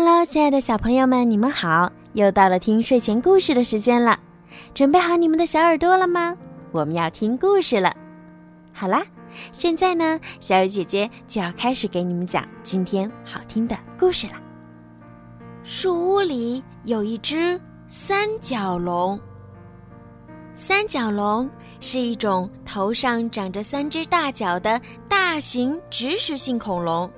Hello，亲爱的小朋友们，你们好！又到了听睡前故事的时间了，准备好你们的小耳朵了吗？我们要听故事了。好啦，现在呢，小雨姐姐就要开始给你们讲今天好听的故事了。树屋里有一只三角龙。三角龙是一种头上长着三只大角的大型植食性恐龙。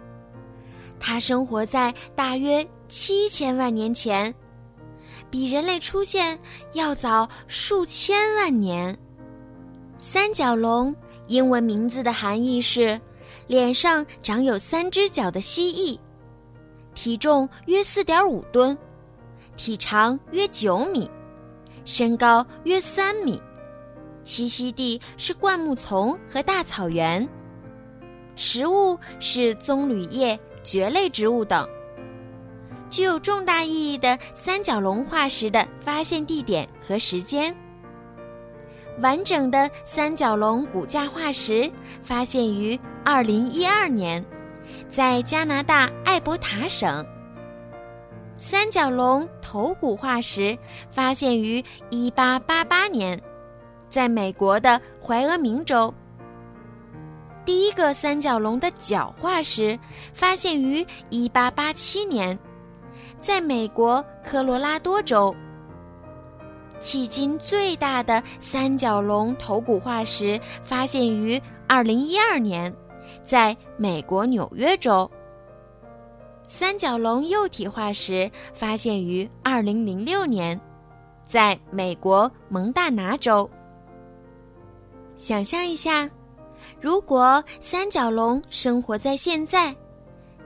它生活在大约七千万年前，比人类出现要早数千万年。三角龙英文名字的含义是“脸上长有三只脚的蜥蜴”，体重约四点五吨，体长约九米，身高约三米，栖息地是灌木丛和大草原，食物是棕榈叶。蕨类植物等。具有重大意义的三角龙化石的发现地点和时间。完整的三角龙骨架化石发现于二零一二年，在加拿大艾伯塔省。三角龙头骨化石发现于一八八八年，在美国的怀俄明州。第一个三角龙的角化石发现于1887年，在美国科罗拉多州。迄今最大的三角龙头骨化石发现于2012年，在美国纽约州。三角龙幼体化石发现于2006年，在美国蒙大拿州。想象一下。如果三角龙生活在现在，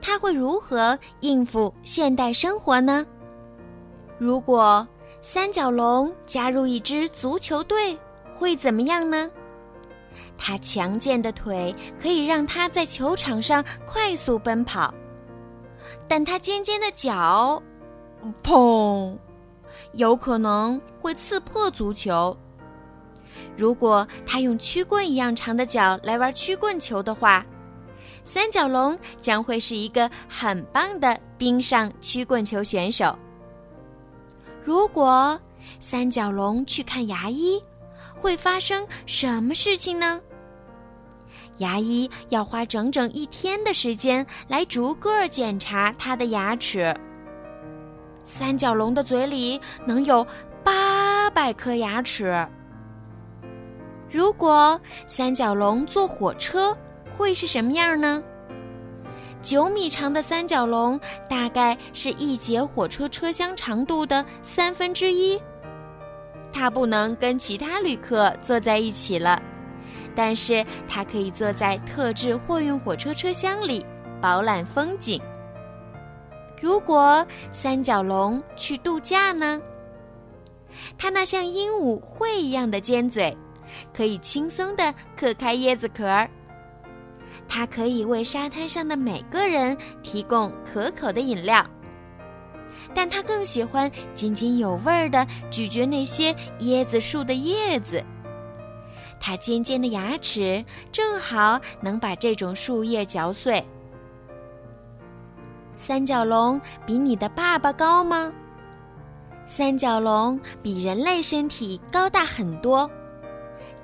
它会如何应付现代生活呢？如果三角龙加入一支足球队，会怎么样呢？它强健的腿可以让它在球场上快速奔跑，但它尖尖的脚，砰，有可能会刺破足球。如果它用曲棍一样长的脚来玩曲棍球的话，三角龙将会是一个很棒的冰上曲棍球选手。如果三角龙去看牙医，会发生什么事情呢？牙医要花整整一天的时间来逐个检查它的牙齿。三角龙的嘴里能有八百颗牙齿。如果三角龙坐火车，会是什么样呢？九米长的三角龙大概是一节火车车厢长度的三分之一。它不能跟其他旅客坐在一起了，但是它可以坐在特制货运火车车厢里，饱览风景。如果三角龙去度假呢？它那像鹦鹉喙一样的尖嘴。可以轻松地嗑开椰子壳儿，它可以为沙滩上的每个人提供可口的饮料，但它更喜欢津津有味儿地咀嚼那些椰子树的叶子。它尖尖的牙齿正好能把这种树叶嚼碎。三角龙比你的爸爸高吗？三角龙比人类身体高大很多。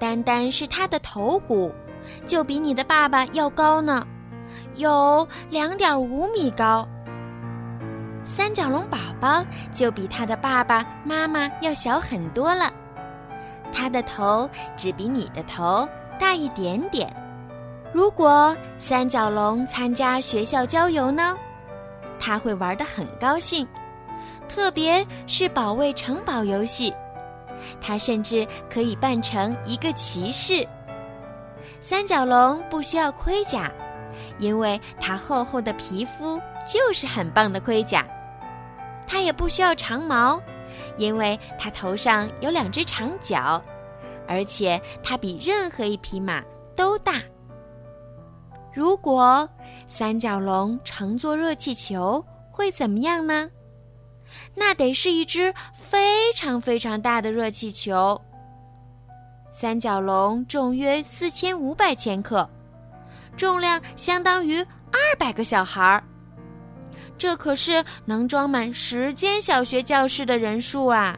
单单是它的头骨，就比你的爸爸要高呢，有两点五米高。三角龙宝宝就比他的爸爸妈妈要小很多了，它的头只比你的头大一点点。如果三角龙参加学校郊游呢，他会玩得很高兴，特别是保卫城堡游戏。它甚至可以扮成一个骑士。三角龙不需要盔甲，因为它厚厚的皮肤就是很棒的盔甲。它也不需要长毛，因为它头上有两只长角，而且它比任何一匹马都大。如果三角龙乘坐热气球，会怎么样呢？那得是一只非常非常大的热气球。三角龙重约四千五百千克，重量相当于二百个小孩儿。这可是能装满十间小学教室的人数啊！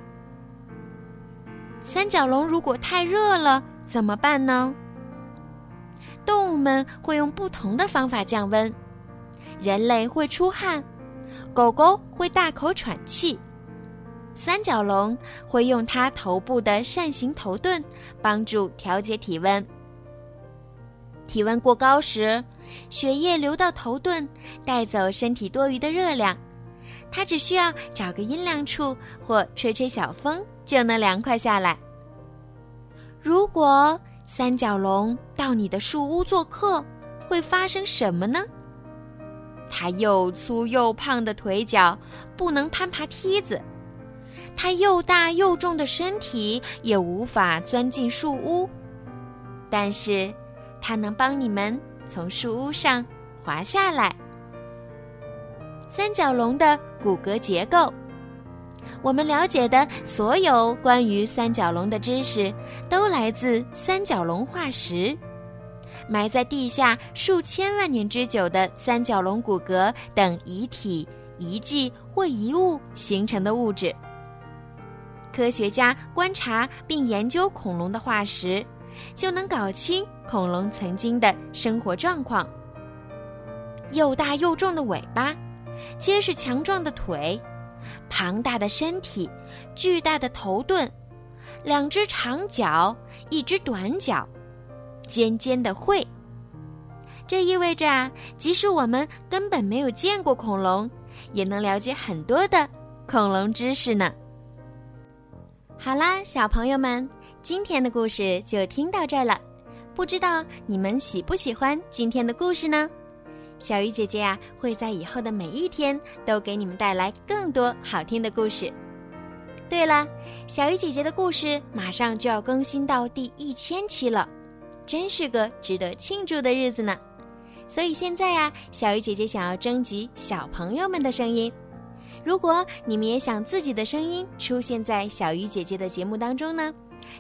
三角龙如果太热了怎么办呢？动物们会用不同的方法降温，人类会出汗，狗狗会大口喘气，三角龙会用它头部的扇形头盾帮助调节体温。体温过高时，血液流到头盾，带走身体多余的热量，它只需要找个阴凉处或吹吹小风。就能凉快下来。如果三角龙到你的树屋做客，会发生什么呢？它又粗又胖的腿脚不能攀爬梯子，它又大又重的身体也无法钻进树屋，但是它能帮你们从树屋上滑下来。三角龙的骨骼结构。我们了解的所有关于三角龙的知识，都来自三角龙化石，埋在地下数千万年之久的三角龙骨骼等遗体、遗迹或遗物形成的物质。科学家观察并研究恐龙的化石，就能搞清恐龙曾经的生活状况：又大又重的尾巴，结实强壮的腿。庞大的身体，巨大的头盾，两只长脚，一只短脚，尖尖的喙。这意味着啊，即使我们根本没有见过恐龙，也能了解很多的恐龙知识呢。好啦，小朋友们，今天的故事就听到这儿了。不知道你们喜不喜欢今天的故事呢？小鱼姐姐呀，会在以后的每一天都给你们带来更多好听的故事。对了，小鱼姐姐的故事马上就要更新到第一千期了，真是个值得庆祝的日子呢。所以现在呀，小鱼姐姐想要征集小朋友们的声音。如果你们也想自己的声音出现在小鱼姐姐的节目当中呢，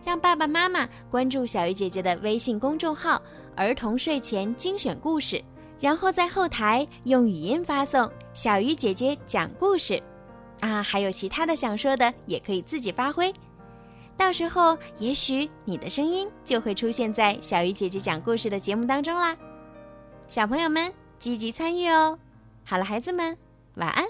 让爸爸妈妈关注小鱼姐姐的微信公众号“儿童睡前精选故事”。然后在后台用语音发送“小鱼姐姐讲故事”，啊，还有其他的想说的也可以自己发挥，到时候也许你的声音就会出现在小鱼姐姐讲故事的节目当中啦。小朋友们积极参与哦！好了，孩子们，晚安。